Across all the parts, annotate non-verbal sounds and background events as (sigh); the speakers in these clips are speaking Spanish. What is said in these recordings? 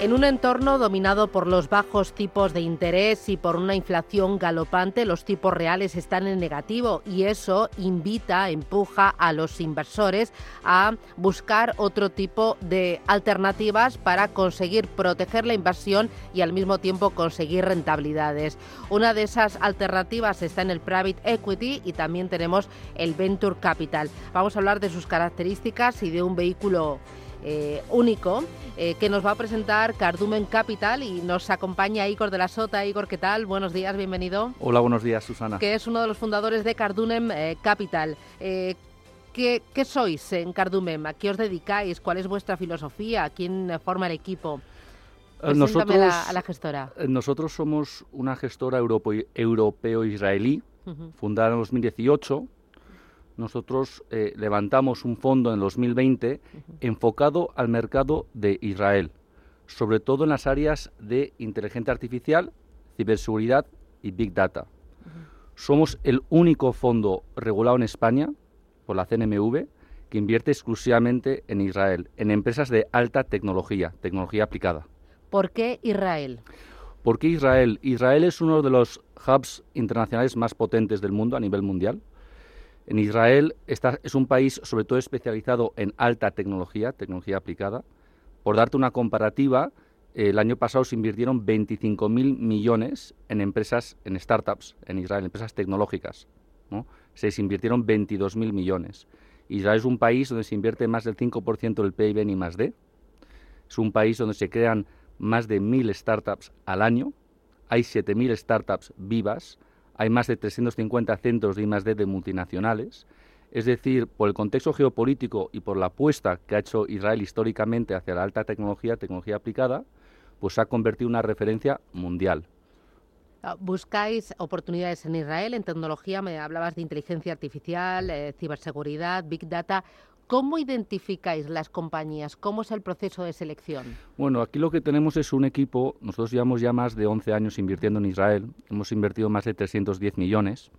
En un entorno dominado por los bajos tipos de interés y por una inflación galopante, los tipos reales están en negativo y eso invita, empuja a los inversores a buscar otro tipo de alternativas para conseguir proteger la inversión y al mismo tiempo conseguir rentabilidades. Una de esas alternativas está en el private equity y también tenemos el venture capital. Vamos a hablar de sus características y de un vehículo eh, único eh, que nos va a presentar Cardumen Capital y nos acompaña Igor de la Sota. Igor, ¿qué tal? Buenos días, bienvenido. Hola, buenos días, Susana. Que es uno de los fundadores de Cardumen eh, Capital. ¿qué, sois en Cardumen? ¿A qué os dedicáis? ¿Cuál es vuestra filosofía? ¿Quién forma el equipo? Nosotros, a la, gestora. Nosotros somos una gestora europeo-israelí, fundada en 2018 nosotros eh, levantamos un fondo en 2020 enfocado al mercado de Israel, sobre todo en las áreas de inteligencia artificial, ciberseguridad y big data. Somos el único fondo regulado en España por la CNMV que invierte exclusivamente en Israel, en empresas de alta tecnología, tecnología aplicada. ¿Por qué Israel? ¿Por qué Israel? Israel es uno de los hubs internacionales más potentes del mundo a nivel mundial. En Israel es un país sobre todo especializado en alta tecnología, tecnología aplicada. Por darte una comparativa, el año pasado se invirtieron 25.000 millones en empresas, en startups en Israel, empresas tecnológicas. Se invirtieron 22.000 millones. Israel es un país donde se invierte más del 5% del PIB en I+.D. Es un país donde se crean más de 1.000 startups al año. Hay 7.000 startups vivas hay más de 350 centros de I+.D. de multinacionales. Es decir, por el contexto geopolítico y por la apuesta que ha hecho Israel históricamente hacia la alta tecnología, tecnología aplicada, pues se ha convertido una referencia mundial. Ah, ¿Buscáis oportunidades en Israel en tecnología? Me hablabas de inteligencia artificial, eh, ciberseguridad, big data. ¿Cómo identificáis las compañías? ¿Cómo es el proceso de selección? Bueno, aquí lo que tenemos es un equipo, nosotros llevamos ya más de 11 años invirtiendo en Israel, hemos invertido más de 310 millones,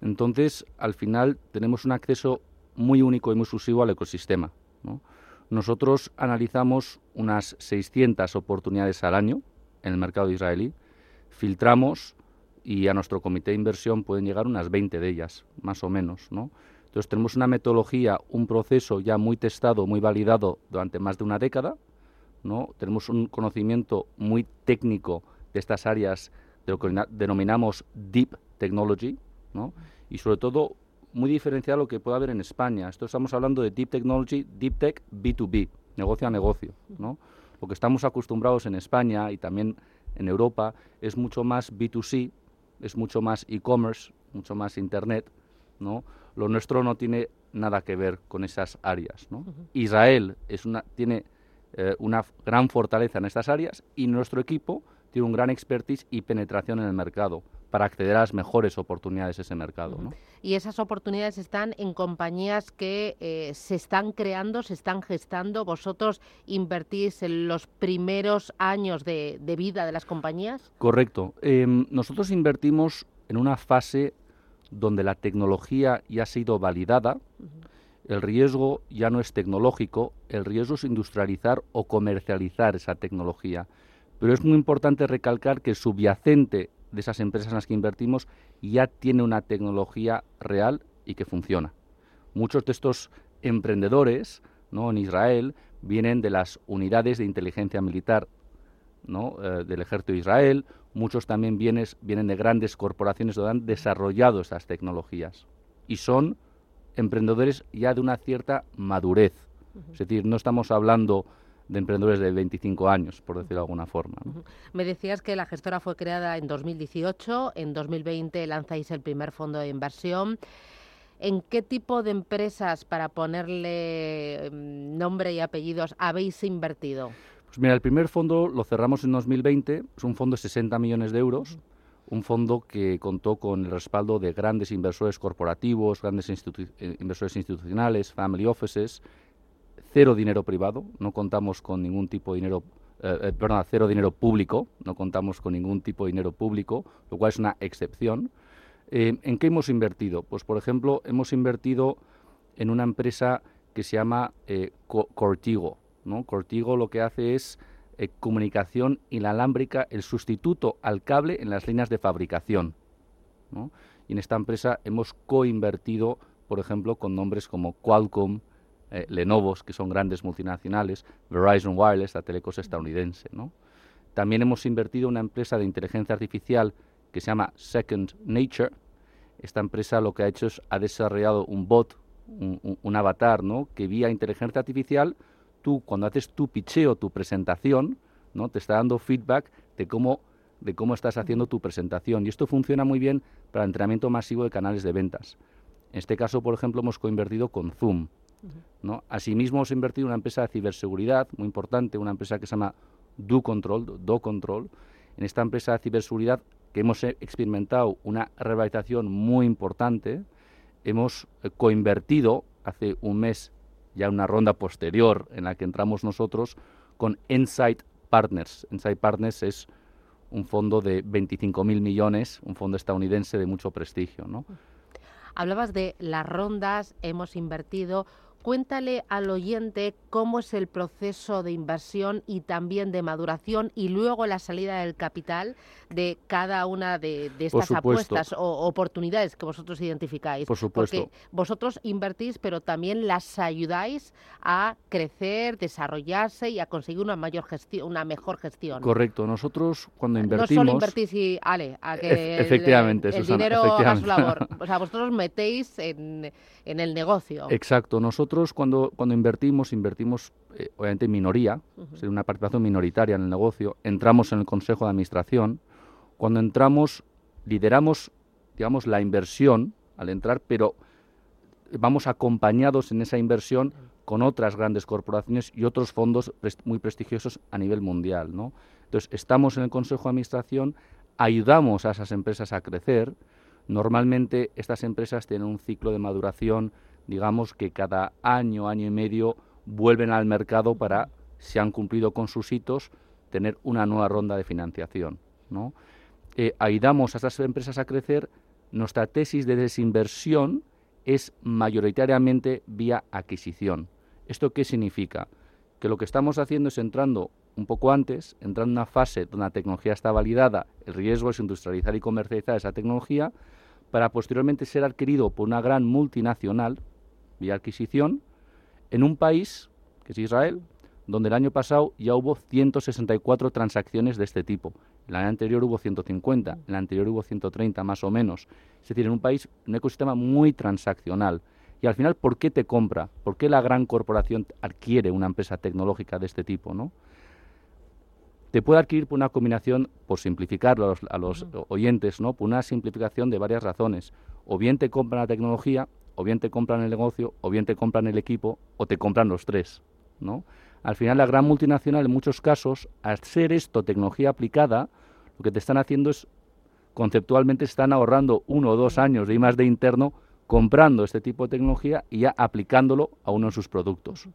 entonces al final tenemos un acceso muy único y muy exclusivo al ecosistema. Nosotros analizamos unas 600 oportunidades al año en el mercado israelí, filtramos y a nuestro comité de inversión pueden llegar unas 20 de ellas, más o menos, ¿no? Entonces tenemos una metodología, un proceso ya muy testado, muy validado durante más de una década, ¿no? Tenemos un conocimiento muy técnico de estas áreas de lo que denominamos deep technology, ¿no? Y sobre todo muy diferenciado a lo que puede haber en España. Esto estamos hablando de deep technology, deep tech B2B, negocio a negocio, ¿no? Lo que estamos acostumbrados en España y también en Europa es mucho más B2C, es mucho más e-commerce, mucho más internet, ¿no? Lo nuestro no tiene nada que ver con esas áreas. Israel es una, tiene eh, una gran fortaleza en estas áreas y nuestro equipo tiene un gran expertise y penetración en el mercado para acceder a las mejores oportunidades de ese mercado. Y esas oportunidades están en compañías que eh, se están creando, se están gestando. ¿Vosotros invertís en los primeros años de, vida de las compañías? Correcto. Em, nosotros invertimos en una fase donde la tecnología ya ha sido validada, el riesgo ya no es tecnológico, el riesgo es industrializar o comercializar esa tecnología. Pero es muy importante recalcar que el subyacente de esas empresas en las que invertimos ya tiene una tecnología real y que funciona. Muchos de estos emprendedores ¿no? en Israel vienen de las unidades de inteligencia militar ¿no? Eh, del ejército de Israel muchos también bienes, vienen de grandes corporaciones donde han desarrollado esas tecnologías y son emprendedores ya de una cierta madurez. Es decir, no estamos hablando de emprendedores de 25 años, por decirlo de alguna forma. Me decías que la gestora fue creada en 2018, en 2020 lanzáis el primer fondo de inversión. ¿En qué tipo de empresas, para ponerle mm, nombre y apellidos, habéis invertido? Pues mira, el primer fondo lo cerramos en 2020, es un fondo de 60 millones de euros, un fondo que contó con el respaldo de grandes inversores corporativos, grandes eh, inversores institucionales, family offices, cero dinero privado, no contamos con ningún tipo de dinero, eh, eh, perdón, cero dinero público, no contamos con ningún tipo de dinero público, lo cual es una excepción. Eh, ¿En qué hemos invertido? Pues, por ejemplo, hemos invertido en una empresa que se llama eh, Cortigo. ¿No? Cortigo lo que hace es eh, comunicación inalámbrica, el sustituto al cable en las líneas de fabricación. Y en esta empresa hemos coinvertido, por ejemplo, con nombres como Qualcomm, eh, Lenovo, que son grandes multinacionales, Verizon Wireless, la telecos estadounidense. También hemos invertido en una empresa de inteligencia artificial que se llama Second Nature. Esta empresa lo que ha hecho es ha desarrollado un bot, un, avatar, ¿no? que vía inteligencia artificial tú cuando haces tu picheo, tu presentación, ¿no? te está dando feedback de cómo, de cómo estás haciendo tu presentación. Y esto funciona muy bien para el entrenamiento masivo de canales de ventas. En este caso, por ejemplo, hemos coinvertido con Zoom. ¿no? Asimismo, hemos invertido en una empresa de ciberseguridad muy importante, una empresa que se llama Do Control, Do Control. En esta empresa de ciberseguridad que hemos experimentado una revitalización muy importante, hemos eh, coinvertido hace un mes ya una ronda posterior en la que entramos nosotros con Insight Partners. Insight Partners es un fondo de 25.000 millones, un fondo estadounidense de mucho prestigio. ¿no? Hablabas de las rondas, hemos invertido Cuéntale al oyente cómo es el proceso de inversión y también de maduración y luego la salida del capital de cada una de, estas apuestas o oportunidades que vosotros identificáis. Por supuesto. Porque vosotros invertís, pero también las ayudáis a crecer, desarrollarse y a conseguir una mayor gestión, una mejor gestión. Correcto. Nosotros cuando invertimos... No solo invertís y, ale, a que efectivamente, el, dinero haga su labor. (laughs) O sea, vosotros metéis en, en el negocio. Exacto. Nosotros nosotros cuando, cuando invertimos, invertimos eh, obviamente en minoría, uh una participación minoritaria en el negocio, entramos en el consejo de administración, cuando entramos lideramos, digamos, la inversión al entrar, pero vamos acompañados en esa inversión con otras grandes corporaciones y otros fondos muy prestigiosos a nivel mundial, ¿no? Entonces, estamos en el consejo de administración, ayudamos a esas empresas a crecer. Normalmente estas empresas tienen un ciclo de maduración digamos que cada año, año y medio vuelven al mercado para, si han cumplido con sus hitos, tener una nueva ronda de financiación. ¿no? Eh, ayudamos a esas empresas a crecer. Nuestra tesis de desinversión es mayoritariamente vía adquisición. ¿Esto qué significa? Que lo que estamos haciendo es entrando un poco antes, entrando en una fase donde la tecnología está validada, el riesgo es industrializar y comercializar esa tecnología, para posteriormente ser adquirido por una gran multinacional, vía adquisición en un país, que es Israel, donde el año pasado ya hubo 164 transacciones de este tipo. El año anterior hubo 150, en el anterior hubo 130 más o menos. Es decir, en un país, un ecosistema muy transaccional. Y al final, ¿por qué te compra? ¿Por qué la gran corporación adquiere una empresa tecnológica de este tipo? ¿no? Te puede adquirir por una combinación, por simplificarlo a los, oyentes, ¿no? por una simplificación de varias razones. O bien te compran la tecnología o bien te compran el negocio, o bien te compran el equipo, o te compran los tres, ¿no? Al final, la gran multinacional, en muchos casos, al ser esto tecnología aplicada, lo que te están haciendo es, conceptualmente, están ahorrando uno o dos años de I más de interno comprando este tipo de tecnología y ya aplicándolo a uno de sus productos.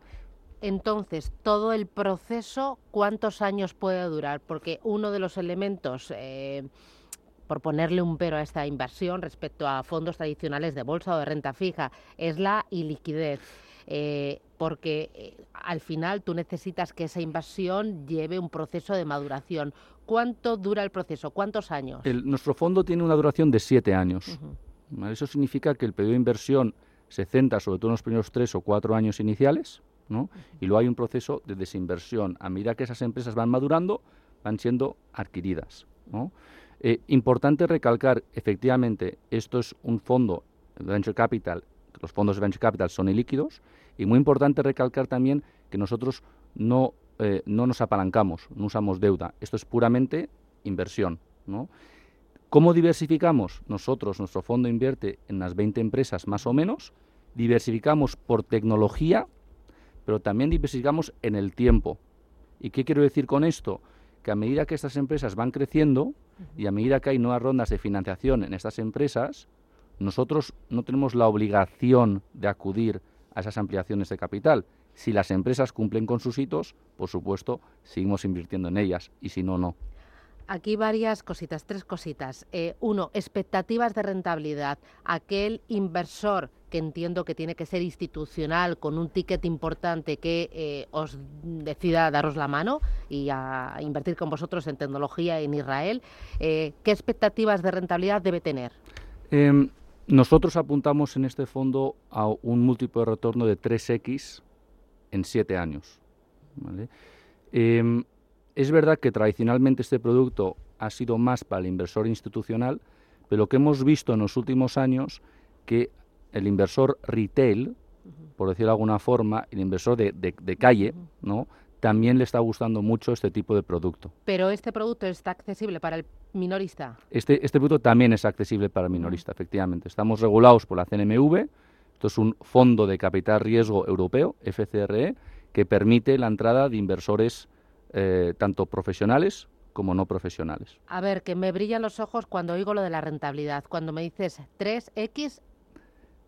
Entonces, todo el proceso, ¿cuántos años puede durar? Porque uno de los elementos eh, por ponerle un pero a esta inversión respecto a fondos tradicionales de bolsa o de renta fija, es la iliquidez. Eh, porque eh, al final tú necesitas que esa inversión lleve un proceso de maduración. ¿Cuánto dura el proceso? ¿Cuántos años? nuestro fondo tiene una duración de siete años. Eso significa que el periodo de inversión se centra sobre todo en los primeros tres o cuatro años iniciales, ¿no? y luego hay un proceso de desinversión. A medida que esas empresas van madurando, van siendo adquiridas. ¿no? Eh, importante recalcar, efectivamente, esto es un fondo de Venture Capital, los fondos de Venture Capital son ilíquidos, y muy importante recalcar también que nosotros no, eh, no nos apalancamos, no usamos deuda, esto es puramente inversión. ¿Cómo diversificamos? Nosotros, nuestro fondo invierte en las 20 empresas más o menos, diversificamos por tecnología, pero también diversificamos en el tiempo. ¿Y qué quiero decir con esto? Que a medida que estas empresas van creciendo, y a medida que hay nuevas rondas de financiación en estas empresas, nosotros no tenemos la obligación de acudir a esas ampliaciones de capital. Si las empresas cumplen con sus hitos, por supuesto, seguimos invirtiendo en ellas y si no, no. Aquí varias cositas, tres cositas. Eh, uno, expectativas de rentabilidad. Aquel inversor que entiendo que tiene que ser institucional, con un ticket importante que eh, os decida daros la mano y a invertir con vosotros en tecnología en Israel, eh, ¿qué expectativas de rentabilidad debe tener? Em, nosotros apuntamos en este fondo a un múltiplo de retorno de 3x en 7 años. Em, es verdad que tradicionalmente este producto ha sido más para el inversor institucional, pero lo que hemos visto en los últimos años que el inversor retail, por decirlo de alguna forma, el inversor de, calle, ¿no? también le está gustando mucho este tipo de producto. Pero este producto está accesible para el minorista. Este, este producto también es accesible para el minorista, efectivamente. Estamos regulados por la CNMV. Esto es un fondo de capital riesgo europeo, FCRE, que permite la entrada de inversores eh, tanto profesionales como no profesionales. A ver, que me brillan los ojos cuando oigo lo de la rentabilidad. Cuando me dices 3X...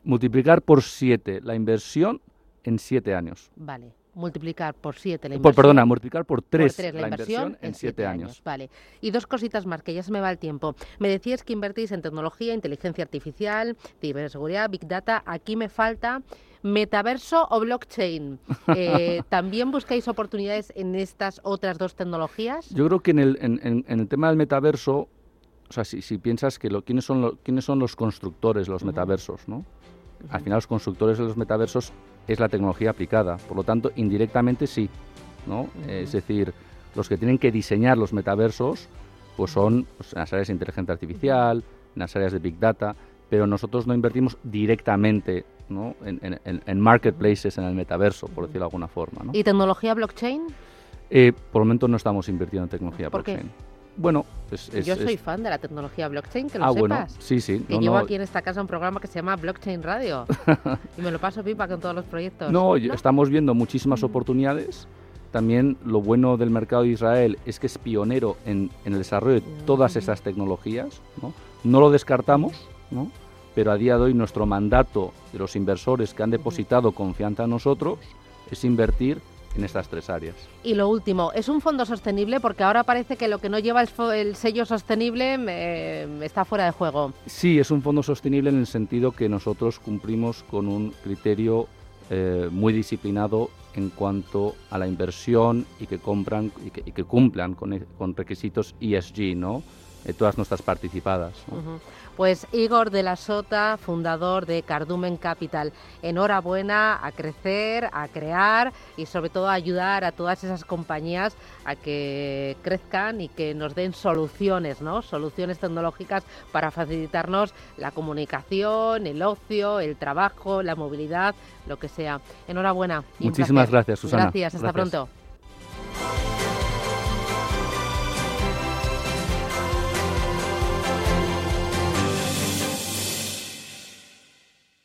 Multiplicar por 7 la inversión en 7 años. Vale multiplicar por 7 la inversión. perdona, multiplicar por 3 la, inversión, en 7 años. Vale. Y dos cositas más, que ya se me va el tiempo. Me decías que invertís en tecnología, inteligencia artificial, ciberseguridad, big data. Aquí me falta metaverso o blockchain. (laughs) Eh, ¿También buscáis oportunidades en estas otras dos tecnologías? Yo creo que en el, en, el tema del metaverso, o sea, si, si piensas que lo, ¿quiénes, son lo, quiénes son los constructores los metaversos, ¿no? Al final los constructores de los metaversos es la tecnología aplicada, por lo tanto, indirectamente sí, ¿no? Es decir, los que tienen que diseñar los metaversos pues son pues, en las áreas de inteligencia artificial, en las áreas de big data, pero nosotros no invertimos directamente ¿no? En, marketplaces, en el metaverso, por decirlo de alguna forma. ¿no? ¿Y tecnología blockchain? Eh, por el momento no estamos invirtiendo en tecnología ¿Por blockchain. Qué? Bueno, yo soy fan de la tecnología blockchain, que lo ah, sepas. Bueno, sí, sí. Que llevo aquí en esta casa un programa que se llama Blockchain Radio (laughs) y me lo paso pipa con todos los proyectos. No, estamos viendo muchísimas oportunidades. También lo bueno del mercado de Israel es que es pionero en, en el desarrollo de todas esas tecnologías. ¿no? no lo descartamos, ¿no? pero a día de hoy nuestro mandato de los inversores que han depositado confianza en nosotros es invertir en estas tres áreas. Y lo último, ¿es un fondo sostenible? Porque ahora parece que lo que no lleva el, sello sostenible está fuera de juego. Sí, es un fondo sostenible en el sentido que nosotros cumplimos con un criterio eh, muy disciplinado en cuanto a la inversión y que compran y que, cumplan con, con, requisitos ESG, ¿no? De todas nuestras participadas. Pues Igor de la Sota, fundador de Cardumen Capital, enhorabuena a crecer, a crear y sobre todo a ayudar a todas esas compañías a que crezcan y que nos den soluciones, ¿no? Soluciones tecnológicas para facilitarnos la comunicación, el ocio, el trabajo, la movilidad, lo que sea. Enhorabuena. Muchísimas gracias, Susana. Gracias, hasta pronto.